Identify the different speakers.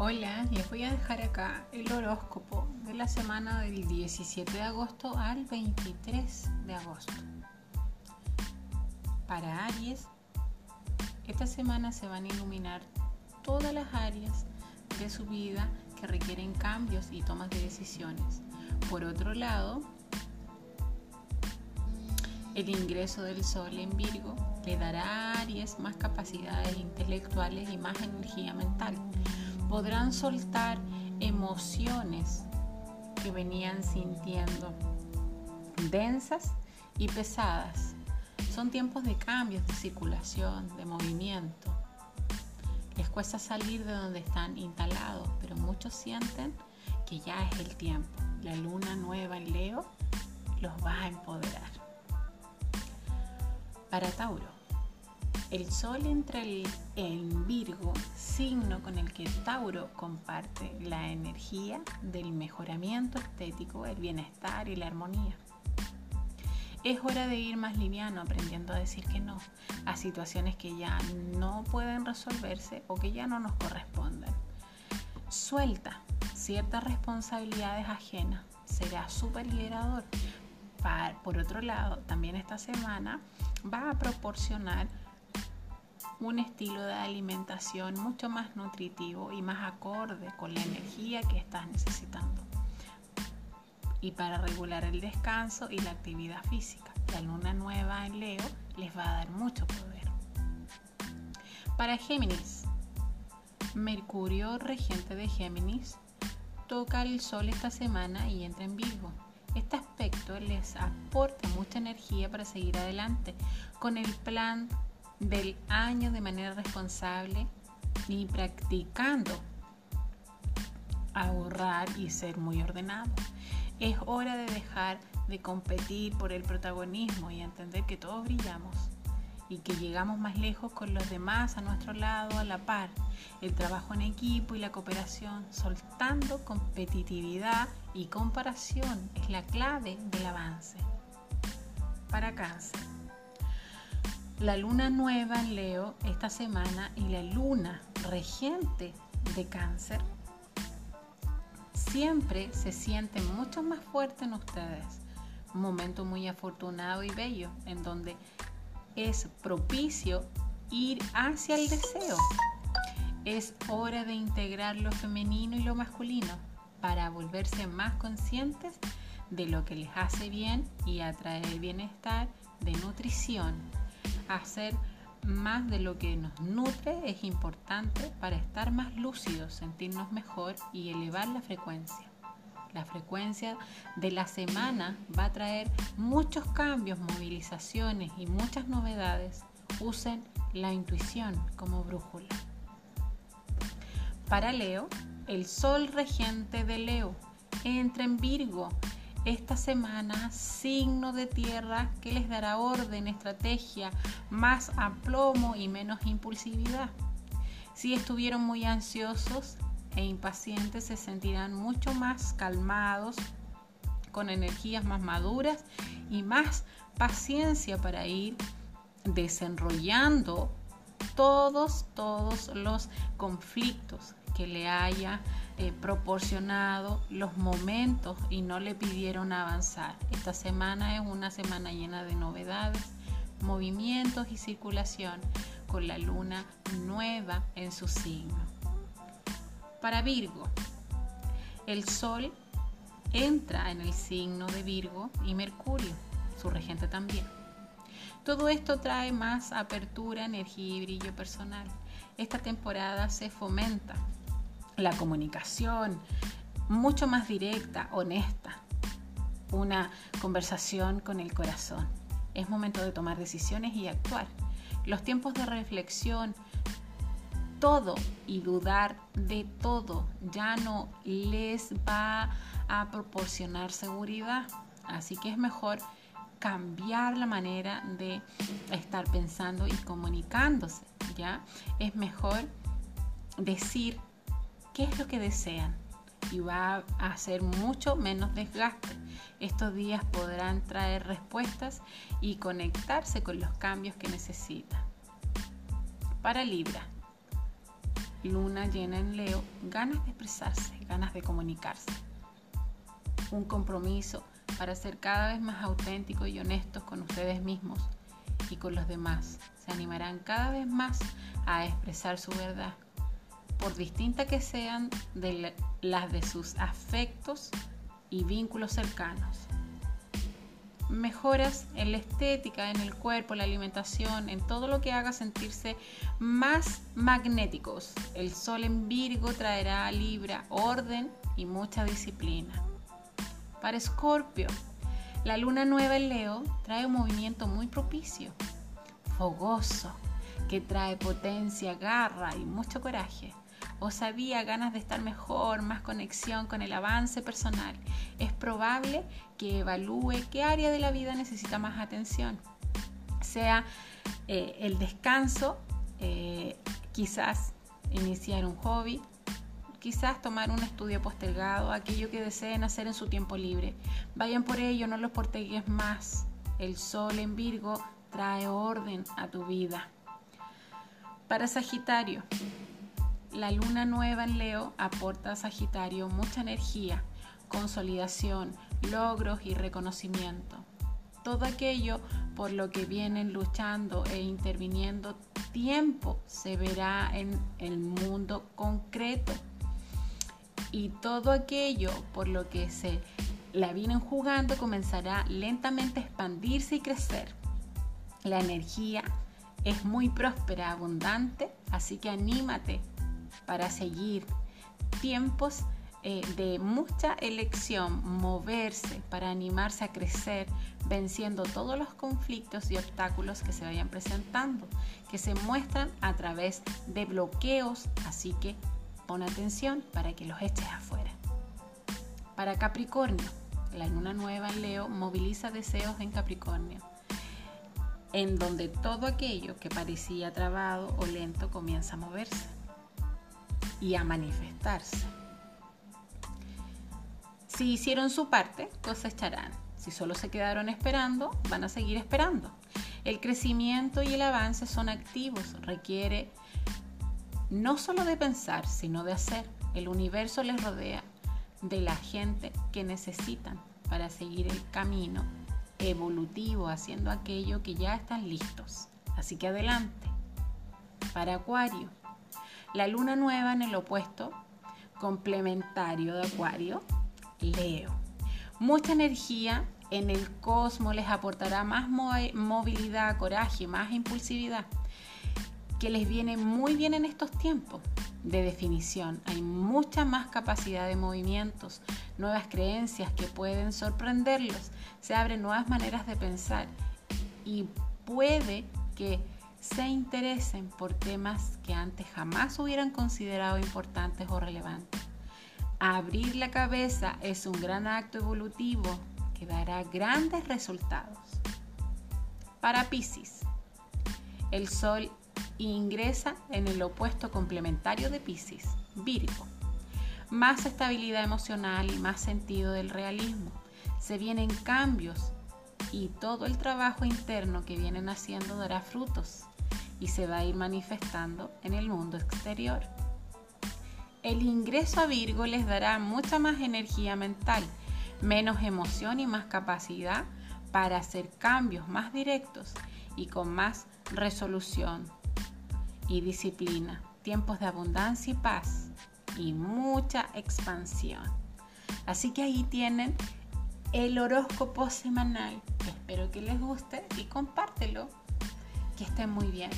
Speaker 1: Hola, les voy a dejar acá el horóscopo de la semana del 17 de agosto al 23 de agosto. Para Aries, esta semana se van a iluminar todas las áreas de su vida que requieren cambios y tomas de decisiones. Por otro lado, el ingreso del Sol en Virgo le dará a Aries más capacidades intelectuales y más energía mental podrán soltar emociones que venían sintiendo densas y pesadas. Son tiempos de cambios, de circulación, de movimiento. Les cuesta salir de donde están instalados, pero muchos sienten que ya es el tiempo. La luna nueva en Leo los va a empoderar. Para Tauro, el Sol entra en Virgo, signo con el que Tauro comparte la energía del mejoramiento estético, el bienestar y la armonía. Es hora de ir más liviano, aprendiendo a decir que no a situaciones que ya no pueden resolverse o que ya no nos corresponden. Suelta ciertas responsabilidades ajenas, será súper liberador. Por otro lado, también esta semana va a proporcionar un estilo de alimentación mucho más nutritivo y más acorde con la energía que estás necesitando. Y para regular el descanso y la actividad física, la luna nueva en Leo les va a dar mucho poder. Para Géminis, Mercurio, regente de Géminis, toca el sol esta semana y entra en Virgo. Este aspecto les aporta mucha energía para seguir adelante con el plan del año de manera responsable y practicando ahorrar y ser muy ordenado. Es hora de dejar de competir por el protagonismo y entender que todos brillamos y que llegamos más lejos con los demás a nuestro lado a la par. El trabajo en equipo y la cooperación, soltando competitividad y comparación, es la clave del avance. Para cáncer la luna nueva en Leo esta semana y la luna regente de cáncer siempre se siente mucho más fuerte en ustedes. Un momento muy afortunado y bello en donde es propicio ir hacia el deseo. Es hora de integrar lo femenino y lo masculino para volverse más conscientes de lo que les hace bien y atraer bienestar de nutrición hacer más de lo que nos nutre es importante para estar más lúcidos, sentirnos mejor y elevar la frecuencia. La frecuencia de la semana va a traer muchos cambios, movilizaciones y muchas novedades. Usen la intuición como brújula. Para Leo, el sol regente de Leo entra en Virgo esta semana signo de tierra que les dará orden, estrategia, más aplomo y menos impulsividad. Si estuvieron muy ansiosos e impacientes, se sentirán mucho más calmados, con energías más maduras y más paciencia para ir desenrollando todos, todos los conflictos que le haya eh, proporcionado los momentos y no le pidieron avanzar. Esta semana es una semana llena de novedades, movimientos y circulación con la luna nueva en su signo. Para Virgo, el Sol entra en el signo de Virgo y Mercurio, su regente también. Todo esto trae más apertura, energía y brillo personal. Esta temporada se fomenta la comunicación mucho más directa, honesta, una conversación con el corazón. Es momento de tomar decisiones y actuar. Los tiempos de reflexión, todo y dudar de todo ya no les va a proporcionar seguridad. Así que es mejor cambiar la manera de estar pensando y comunicándose, ¿ya? Es mejor decir qué es lo que desean y va a hacer mucho menos desgaste. Estos días podrán traer respuestas y conectarse con los cambios que necesitan. Para Libra, luna llena en Leo, ganas de expresarse, ganas de comunicarse. Un compromiso para ser cada vez más auténticos y honestos con ustedes mismos y con los demás. Se animarán cada vez más a expresar su verdad, por distinta que sean de las de sus afectos y vínculos cercanos. Mejoras en la estética, en el cuerpo, la alimentación, en todo lo que haga sentirse más magnéticos. El sol en Virgo traerá Libra orden y mucha disciplina. Para Escorpio, la luna nueva en Leo trae un movimiento muy propicio, fogoso, que trae potencia, garra y mucho coraje osadía, ganas de estar mejor, más conexión con el avance personal, es probable que evalúe qué área de la vida necesita más atención. Sea eh, el descanso, eh, quizás iniciar un hobby, quizás tomar un estudio postergado, aquello que deseen hacer en su tiempo libre. Vayan por ello, no los portegues más. El sol en Virgo trae orden a tu vida. Para Sagitario, la luna nueva en Leo aporta a Sagitario mucha energía, consolidación, logros y reconocimiento. Todo aquello por lo que vienen luchando e interviniendo tiempo se verá en el mundo concreto. Y todo aquello por lo que se la vienen jugando comenzará lentamente a expandirse y crecer. La energía es muy próspera, abundante, así que anímate para seguir. Tiempos eh, de mucha elección, moverse para animarse a crecer, venciendo todos los conflictos y obstáculos que se vayan presentando, que se muestran a través de bloqueos, así que pon atención para que los eches afuera. Para Capricornio, la luna nueva en Leo moviliza deseos en Capricornio, en donde todo aquello que parecía trabado o lento comienza a moverse y a manifestarse. Si hicieron su parte, cosecharán. Si solo se quedaron esperando, van a seguir esperando. El crecimiento y el avance son activos, requiere no solo de pensar, sino de hacer. El universo les rodea de la gente que necesitan para seguir el camino evolutivo, haciendo aquello que ya están listos. Así que adelante. Para Acuario, la luna nueva en el opuesto complementario de Acuario, Leo. Mucha energía en el cosmos les aportará más movilidad, coraje, más impulsividad, que les viene muy bien en estos tiempos de definición. Hay mucha más capacidad de movimientos, nuevas creencias que pueden sorprenderlos, se abren nuevas maneras de pensar y puede que se interesen por temas que antes jamás hubieran considerado importantes o relevantes. Abrir la cabeza es un gran acto evolutivo que dará grandes resultados. Para Pisces, el Sol ingresa en el opuesto complementario de Pisces, Virgo. Más estabilidad emocional y más sentido del realismo. Se vienen cambios y todo el trabajo interno que vienen haciendo dará frutos y se va a ir manifestando en el mundo exterior. El ingreso a Virgo les dará mucha más energía mental, menos emoción y más capacidad para hacer cambios más directos y con más resolución y disciplina, tiempos de abundancia y paz y mucha expansión. Así que ahí tienen el horóscopo semanal. Espero que les guste y compártelo. Que estén muy bien.